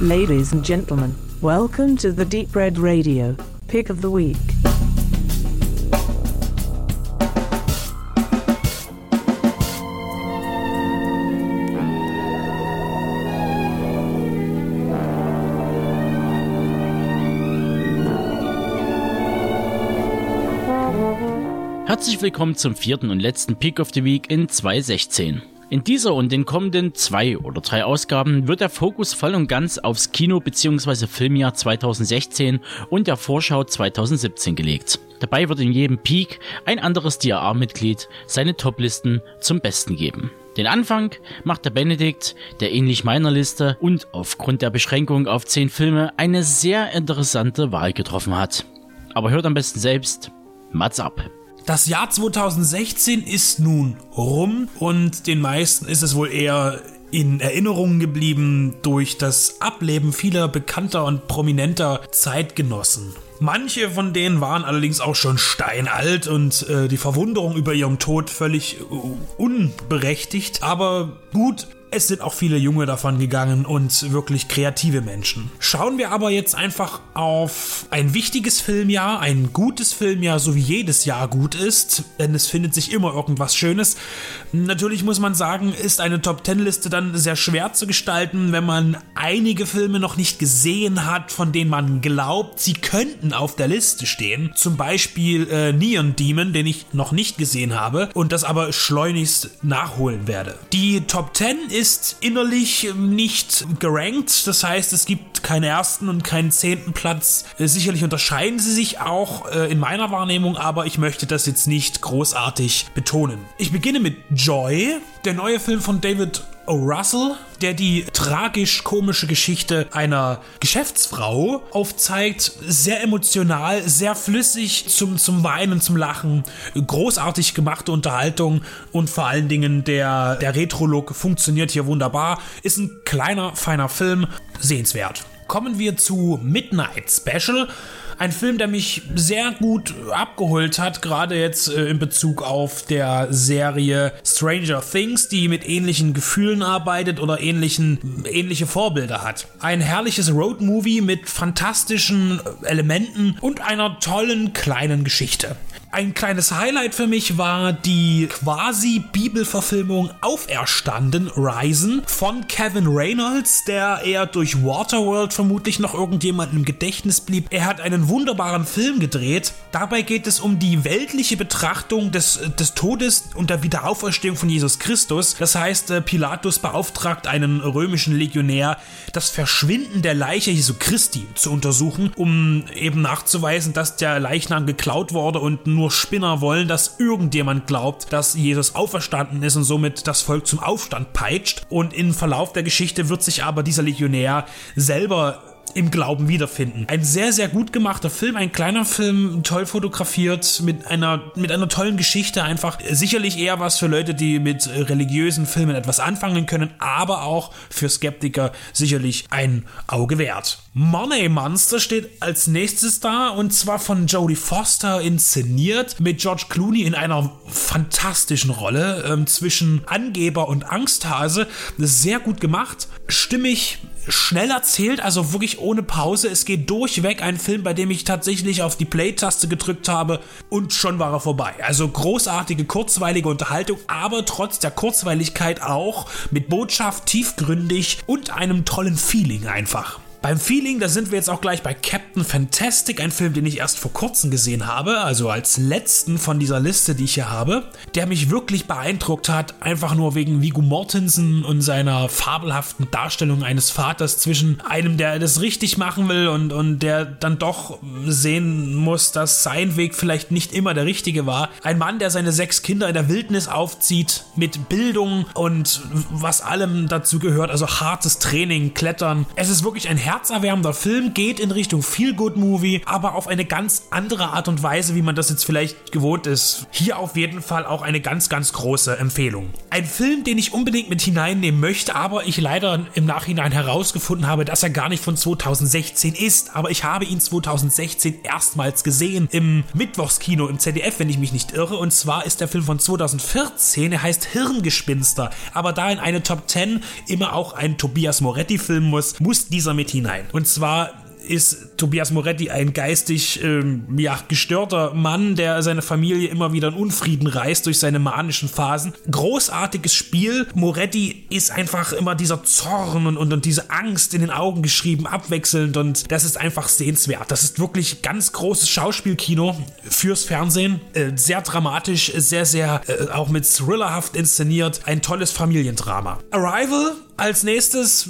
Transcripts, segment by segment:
Ladies and gentlemen, welcome to the Deep Red Radio Pick of the Week. Herzlich willkommen zum vierten und letzten Pick of the Week in 2016. In dieser und den kommenden zwei oder drei Ausgaben wird der Fokus voll und ganz aufs Kino- bzw. Filmjahr 2016 und der Vorschau 2017 gelegt. Dabei wird in jedem Peak ein anderes DRA-Mitglied seine Toplisten zum Besten geben. Den Anfang macht der Benedikt, der ähnlich meiner Liste und aufgrund der Beschränkung auf 10 Filme eine sehr interessante Wahl getroffen hat. Aber hört am besten selbst. Mats ab. Das Jahr 2016 ist nun rum und den meisten ist es wohl eher in Erinnerung geblieben durch das Ableben vieler bekannter und prominenter Zeitgenossen. Manche von denen waren allerdings auch schon steinalt und äh, die Verwunderung über ihren Tod völlig äh, unberechtigt. Aber gut, es sind auch viele Junge davon gegangen und wirklich kreative Menschen. Schauen wir aber jetzt einfach auf ein wichtiges Filmjahr, ein gutes Filmjahr, so wie jedes Jahr gut ist, denn es findet sich immer irgendwas Schönes. Natürlich muss man sagen, ist eine Top Ten Liste dann sehr schwer zu gestalten, wenn man einige Filme noch nicht gesehen hat, von denen man glaubt, sie könnten auf der Liste stehen. Zum Beispiel äh, Neon Demon, den ich noch nicht gesehen habe und das aber schleunigst nachholen werde. Die Top Ten ist ist innerlich nicht gerankt. Das heißt, es gibt keinen ersten und keinen zehnten Platz. Äh, sicherlich unterscheiden sie sich auch äh, in meiner Wahrnehmung, aber ich möchte das jetzt nicht großartig betonen. Ich beginne mit Joy, der neue Film von David O'Russell, der die tragisch-komische Geschichte einer Geschäftsfrau aufzeigt. Sehr emotional, sehr flüssig zum, zum Weinen, zum Lachen. Großartig gemachte Unterhaltung und vor allen Dingen der, der Retro-Look funktioniert hier wunderbar. Ist ein kleiner, feiner Film, sehenswert. Kommen wir zu Midnight Special. Ein Film, der mich sehr gut abgeholt hat, gerade jetzt äh, in Bezug auf der Serie Stranger Things, die mit ähnlichen Gefühlen arbeitet oder ähnlichen, ähnliche Vorbilder hat. Ein herrliches Roadmovie mit fantastischen Elementen und einer tollen kleinen Geschichte. Ein kleines Highlight für mich war die quasi Bibelverfilmung Auferstanden Risen von Kevin Reynolds, der eher durch Waterworld vermutlich noch irgendjemandem im Gedächtnis blieb. Er hat einen wunderbaren Film gedreht. Dabei geht es um die weltliche Betrachtung des, des Todes und der Wiederauferstehung von Jesus Christus. Das heißt, äh, Pilatus beauftragt einen römischen Legionär, das Verschwinden der Leiche Jesu Christi zu untersuchen, um eben nachzuweisen, dass der Leichnam geklaut wurde und nur Spinner wollen, dass irgendjemand glaubt, dass Jesus auferstanden ist und somit das Volk zum Aufstand peitscht. Und im Verlauf der Geschichte wird sich aber dieser Legionär selber im Glauben wiederfinden. Ein sehr, sehr gut gemachter Film, ein kleiner Film, toll fotografiert, mit einer, mit einer tollen Geschichte einfach. Sicherlich eher was für Leute, die mit religiösen Filmen etwas anfangen können, aber auch für Skeptiker sicherlich ein Auge wert. Money Monster steht als nächstes da und zwar von Jodie Foster inszeniert mit George Clooney in einer fantastischen Rolle ähm, zwischen Angeber und Angsthase. Sehr gut gemacht, stimmig, schnell erzählt, also wirklich ohne Pause. Es geht durchweg ein Film, bei dem ich tatsächlich auf die Play-Taste gedrückt habe und schon war er vorbei. Also großartige, kurzweilige Unterhaltung, aber trotz der Kurzweiligkeit auch mit Botschaft tiefgründig und einem tollen Feeling einfach. Beim Feeling, da sind wir jetzt auch gleich bei Captain Fantastic, ein Film, den ich erst vor kurzem gesehen habe, also als letzten von dieser Liste, die ich hier habe, der mich wirklich beeindruckt hat, einfach nur wegen Viggo Mortensen und seiner fabelhaften Darstellung eines Vaters zwischen einem, der das richtig machen will und, und der dann doch sehen muss, dass sein Weg vielleicht nicht immer der richtige war. Ein Mann, der seine sechs Kinder in der Wildnis aufzieht, mit Bildung und was allem dazu gehört, also hartes Training, Klettern. Es ist wirklich ein herzerwärmender Film, geht in Richtung Feel-Good-Movie, aber auf eine ganz andere Art und Weise, wie man das jetzt vielleicht gewohnt ist. Hier auf jeden Fall auch eine ganz, ganz große Empfehlung. Ein Film, den ich unbedingt mit hineinnehmen möchte, aber ich leider im Nachhinein herausgefunden habe, dass er gar nicht von 2016 ist. Aber ich habe ihn 2016 erstmals gesehen im Mittwochskino im ZDF, wenn ich mich nicht irre. Und zwar ist der Film von 2014. Er heißt Hirngespinster. Aber da in eine Top 10 immer auch ein Tobias Moretti-Film muss, muss dieser mit hinein. Und zwar ist Tobias Moretti ein geistig ähm, ja, gestörter Mann, der seine Familie immer wieder in Unfrieden reißt durch seine manischen Phasen. Großartiges Spiel. Moretti ist einfach immer dieser Zorn und, und, und diese Angst in den Augen geschrieben, abwechselnd und das ist einfach sehenswert. Das ist wirklich ganz großes Schauspielkino fürs Fernsehen. Äh, sehr dramatisch, sehr, sehr äh, auch mit thrillerhaft inszeniert. Ein tolles Familiendrama. Arrival als nächstes,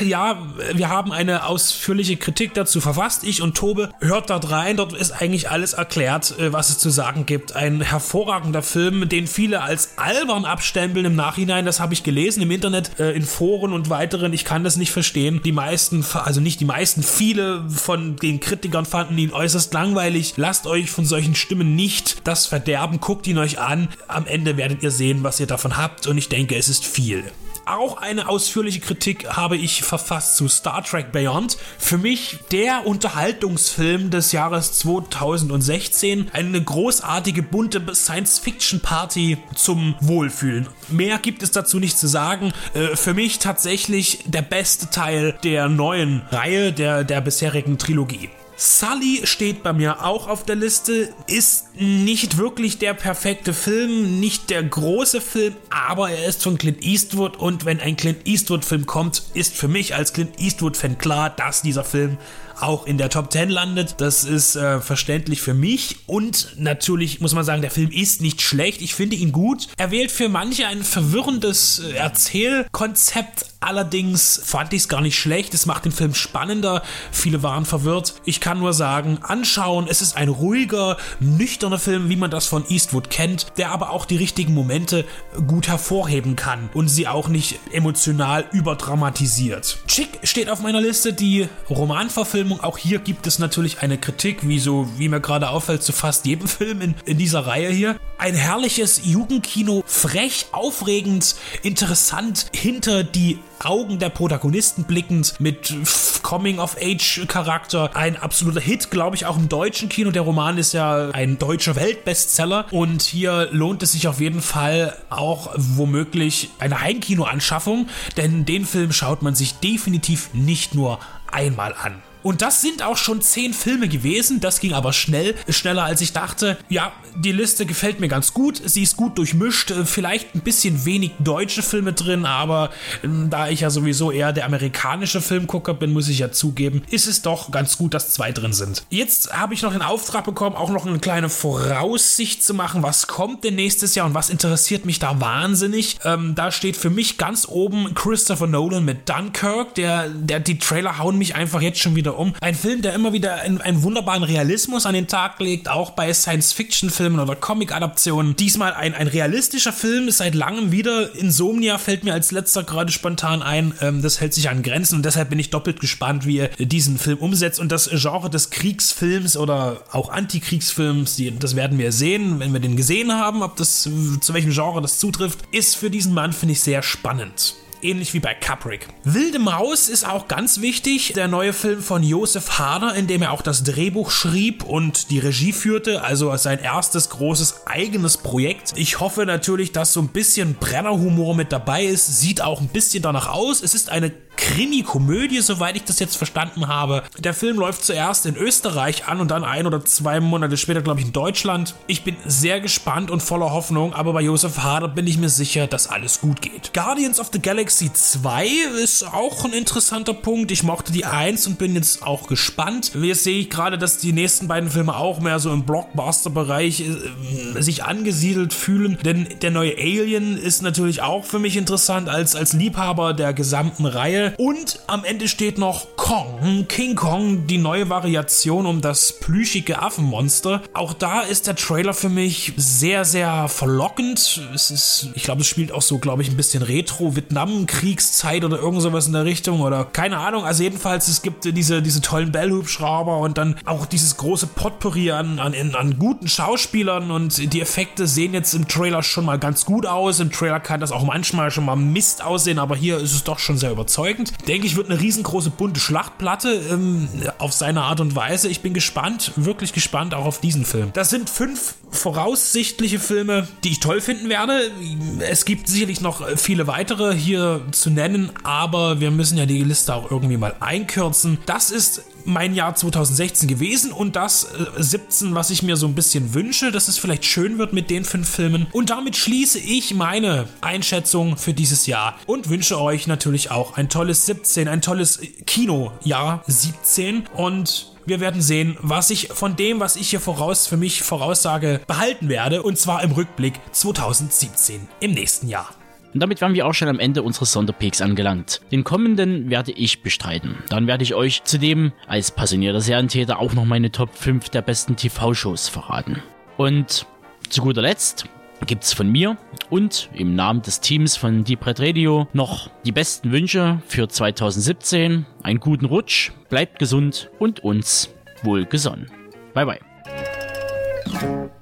äh, ja, wir haben eine ausführliche Kritik dazu verfasst. Ich und Tobe hört dort rein. Dort ist eigentlich alles erklärt, äh, was es zu sagen gibt. Ein hervorragender Film, den viele als albern abstempeln im Nachhinein. Das habe ich gelesen im Internet, äh, in Foren und weiteren. Ich kann das nicht verstehen. Die meisten, also nicht die meisten, viele von den Kritikern fanden ihn äußerst langweilig. Lasst euch von solchen Stimmen nicht das verderben. Guckt ihn euch an. Am Ende werdet ihr sehen, was ihr davon habt. Und ich denke, es ist viel. Auch eine ausführliche Kritik habe ich verfasst zu Star Trek Beyond. Für mich der Unterhaltungsfilm des Jahres 2016. Eine großartige, bunte Science-Fiction-Party zum Wohlfühlen. Mehr gibt es dazu nicht zu sagen. Äh, für mich tatsächlich der beste Teil der neuen Reihe, der, der bisherigen Trilogie. Sully steht bei mir auch auf der Liste, ist nicht wirklich der perfekte Film, nicht der große Film, aber er ist von Clint Eastwood und wenn ein Clint Eastwood Film kommt, ist für mich als Clint Eastwood Fan klar, dass dieser Film auch in der Top 10 landet. Das ist äh, verständlich für mich und natürlich muss man sagen, der Film ist nicht schlecht. Ich finde ihn gut. Er wählt für manche ein verwirrendes äh, Erzählkonzept Allerdings fand ich es gar nicht schlecht. Es macht den Film spannender. Viele waren verwirrt. Ich kann nur sagen, anschauen. Es ist ein ruhiger, nüchterner Film, wie man das von Eastwood kennt, der aber auch die richtigen Momente gut hervorheben kann und sie auch nicht emotional überdramatisiert. Chick steht auf meiner Liste, die Romanverfilmung. Auch hier gibt es natürlich eine Kritik, wie so, wie mir gerade auffällt, zu fast jedem Film in, in dieser Reihe hier. Ein herrliches Jugendkino, frech, aufregend, interessant, hinter die Augen der Protagonisten blickend mit Coming-of-Age-Charakter. Ein absoluter Hit, glaube ich, auch im deutschen Kino. Der Roman ist ja ein deutscher Weltbestseller und hier lohnt es sich auf jeden Fall auch womöglich eine Heimkino-Anschaffung, denn den Film schaut man sich definitiv nicht nur einmal an. Und das sind auch schon zehn Filme gewesen. Das ging aber schnell, schneller als ich dachte. Ja, die Liste gefällt mir ganz gut. Sie ist gut durchmischt. Vielleicht ein bisschen wenig deutsche Filme drin, aber ähm, da ich ja sowieso eher der amerikanische Filmgucker bin, muss ich ja zugeben, ist es doch ganz gut, dass zwei drin sind. Jetzt habe ich noch den Auftrag bekommen, auch noch eine kleine Voraussicht zu machen. Was kommt denn nächstes Jahr und was interessiert mich da wahnsinnig? Ähm, da steht für mich ganz oben Christopher Nolan mit Dunkirk. Der, der, die Trailer hauen mich einfach jetzt schon wieder um. Ein Film, der immer wieder einen, einen wunderbaren Realismus an den Tag legt, auch bei Science-Fiction-Filmen oder Comic-Adaptionen. Diesmal ein, ein realistischer Film, ist seit langem wieder. Insomnia fällt mir als letzter gerade spontan ein. Ähm, das hält sich an Grenzen und deshalb bin ich doppelt gespannt, wie er diesen Film umsetzt. Und das Genre des Kriegsfilms oder auch Antikriegsfilms, die, das werden wir sehen, wenn wir den gesehen haben, ob das zu welchem Genre das zutrifft, ist für diesen Mann, finde ich, sehr spannend ähnlich wie bei Kubrick. Wilde Maus ist auch ganz wichtig, der neue Film von Josef Hader, in dem er auch das Drehbuch schrieb und die Regie führte, also sein erstes großes eigenes Projekt. Ich hoffe natürlich, dass so ein bisschen Brennerhumor mit dabei ist, sieht auch ein bisschen danach aus. Es ist eine Krimi-Komödie, soweit ich das jetzt verstanden habe. Der Film läuft zuerst in Österreich an und dann ein oder zwei Monate später, glaube ich, in Deutschland. Ich bin sehr gespannt und voller Hoffnung, aber bei Josef Hader bin ich mir sicher, dass alles gut geht. Guardians of the Galaxy 2 ist auch ein interessanter Punkt. Ich mochte die 1 und bin jetzt auch gespannt. Jetzt sehe ich gerade, dass die nächsten beiden Filme auch mehr so im Blockbuster-Bereich äh, sich angesiedelt fühlen, denn der neue Alien ist natürlich auch für mich interessant als, als Liebhaber der gesamten Reihe Und am Ende steht noch Kong, King Kong, die neue Variation um das plüschige Affenmonster. Auch da ist der Trailer für mich sehr, sehr verlockend. Es ist, ich glaube, es spielt auch so, glaube ich, ein bisschen Retro-Vietnam-Kriegszeit oder irgend sowas in der Richtung oder keine Ahnung. Also jedenfalls, es gibt diese, diese tollen Bellhubschrauber und dann auch dieses große Potpourri an, an, an guten Schauspielern und die Effekte sehen jetzt im Trailer schon mal ganz gut aus. Im Trailer kann das auch manchmal schon mal Mist aussehen, aber hier ist es doch schon sehr überzeugend. Denke ich, wird eine riesengroße bunte Schlachtplatte ähm, auf seine Art und Weise. Ich bin gespannt, wirklich gespannt auch auf diesen Film. Das sind fünf voraussichtliche Filme, die ich toll finden werde. Es gibt sicherlich noch viele weitere hier zu nennen, aber wir müssen ja die Liste auch irgendwie mal einkürzen. Das ist mein Jahr 2016 gewesen und das äh, 17, was ich mir so ein bisschen wünsche, dass es vielleicht schön wird mit den fünf Filmen. Und damit schließe ich meine Einschätzung für dieses Jahr und wünsche euch natürlich auch ein tolles 17, ein tolles Kinojahr 17 und wir werden sehen, was ich von dem, was ich hier voraus für mich voraussage, behalten werde und zwar im Rückblick 2017 im nächsten Jahr. Und damit waren wir auch schon am Ende unseres Sonderpeaks angelangt. Den kommenden werde ich bestreiten. Dann werde ich euch zudem als passionierter Serientäter auch noch meine Top 5 der besten TV-Shows verraten. Und zu guter Letzt gibt's von mir und im Namen des Teams von Deep Red Radio noch die besten Wünsche für 2017. Einen guten Rutsch, bleibt gesund und uns wohlgesonnen. Bye bye.